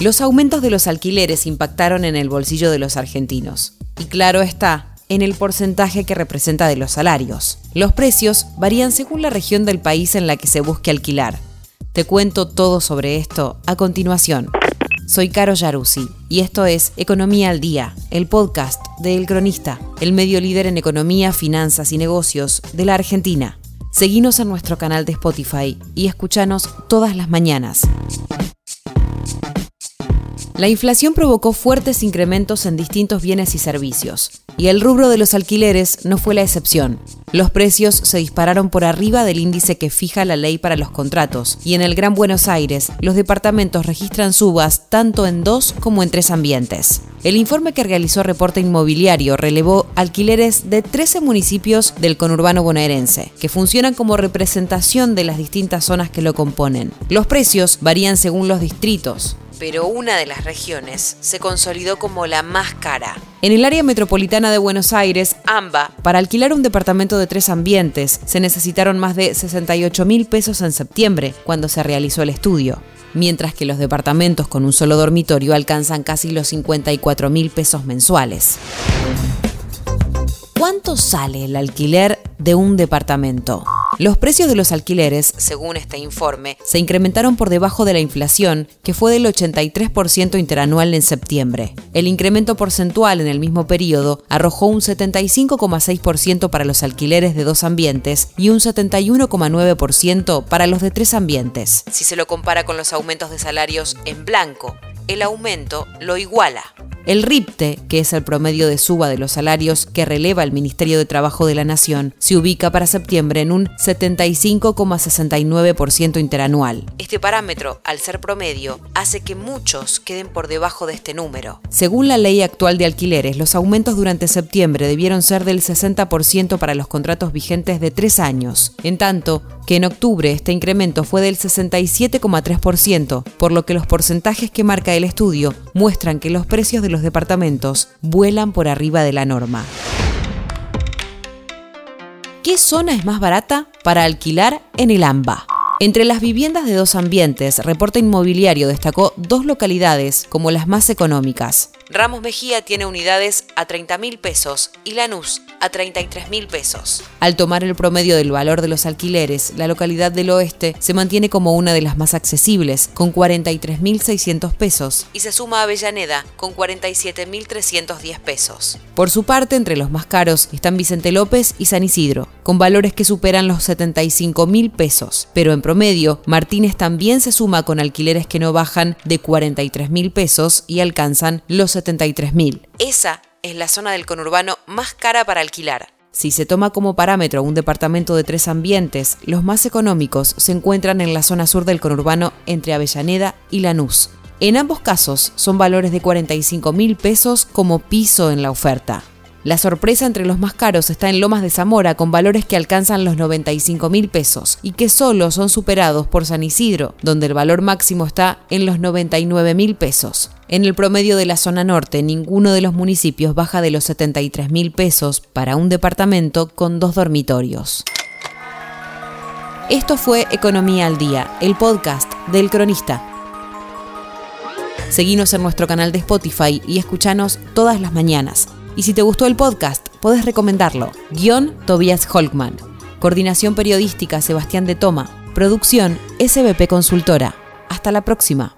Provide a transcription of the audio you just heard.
Los aumentos de los alquileres impactaron en el bolsillo de los argentinos. Y claro está, en el porcentaje que representa de los salarios. Los precios varían según la región del país en la que se busque alquilar. Te cuento todo sobre esto a continuación. Soy Caro Yaruzzi y esto es Economía al Día, el podcast de El Cronista, el medio líder en economía, finanzas y negocios de la Argentina. Seguinos en nuestro canal de Spotify y escuchanos todas las mañanas. La inflación provocó fuertes incrementos en distintos bienes y servicios, y el rubro de los alquileres no fue la excepción. Los precios se dispararon por arriba del índice que fija la ley para los contratos, y en el Gran Buenos Aires los departamentos registran subas tanto en dos como en tres ambientes. El informe que realizó Reporte Inmobiliario relevó alquileres de 13 municipios del conurbano bonaerense, que funcionan como representación de las distintas zonas que lo componen. Los precios varían según los distritos pero una de las regiones se consolidó como la más cara. En el área metropolitana de Buenos Aires, AMBA, para alquilar un departamento de tres ambientes se necesitaron más de 68 mil pesos en septiembre, cuando se realizó el estudio, mientras que los departamentos con un solo dormitorio alcanzan casi los 54 mil pesos mensuales. ¿Cuánto sale el alquiler de un departamento? Los precios de los alquileres, según este informe, se incrementaron por debajo de la inflación, que fue del 83% interanual en septiembre. El incremento porcentual en el mismo periodo arrojó un 75,6% para los alquileres de dos ambientes y un 71,9% para los de tres ambientes. Si se lo compara con los aumentos de salarios en blanco, el aumento lo iguala. El RIPTE, que es el promedio de suba de los salarios que releva el Ministerio de Trabajo de la Nación, se ubica para septiembre en un 75,69% interanual. Este parámetro, al ser promedio, hace que muchos queden por debajo de este número. Según la ley actual de alquileres, los aumentos durante septiembre debieron ser del 60% para los contratos vigentes de tres años, en tanto que en octubre este incremento fue del 67,3%, por lo que los porcentajes que marca el estudio muestran que los precios de los departamentos vuelan por arriba de la norma. ¿Qué zona es más barata para alquilar en el AMBA? Entre las viviendas de dos ambientes, Reporte Inmobiliario destacó dos localidades como las más económicas. Ramos Mejía tiene unidades a 30 mil pesos y Lanús a 33 mil pesos. Al tomar el promedio del valor de los alquileres, la localidad del oeste se mantiene como una de las más accesibles, con 43.600 pesos, y se suma a Avellaneda con 47.310 pesos. Por su parte, entre los más caros están Vicente López y San Isidro, con valores que superan los 75 mil pesos, pero en promedio, Martínez también se suma con alquileres que no bajan de 43 mil pesos y alcanzan los 73 mil. Esa es la zona del conurbano más cara para alquilar. Si se toma como parámetro un departamento de tres ambientes, los más económicos se encuentran en la zona sur del conurbano entre Avellaneda y Lanús. En ambos casos son valores de 45 mil pesos como piso en la oferta. La sorpresa entre los más caros está en Lomas de Zamora, con valores que alcanzan los 95 mil pesos y que solo son superados por San Isidro, donde el valor máximo está en los 99 mil pesos. En el promedio de la zona norte, ninguno de los municipios baja de los 73 mil pesos para un departamento con dos dormitorios. Esto fue Economía al Día, el podcast del cronista. Seguimos en nuestro canal de Spotify y escuchanos todas las mañanas. Y si te gustó el podcast, podés recomendarlo. Guión Tobias Holkman. Coordinación periodística Sebastián de Toma. Producción SBP Consultora. Hasta la próxima.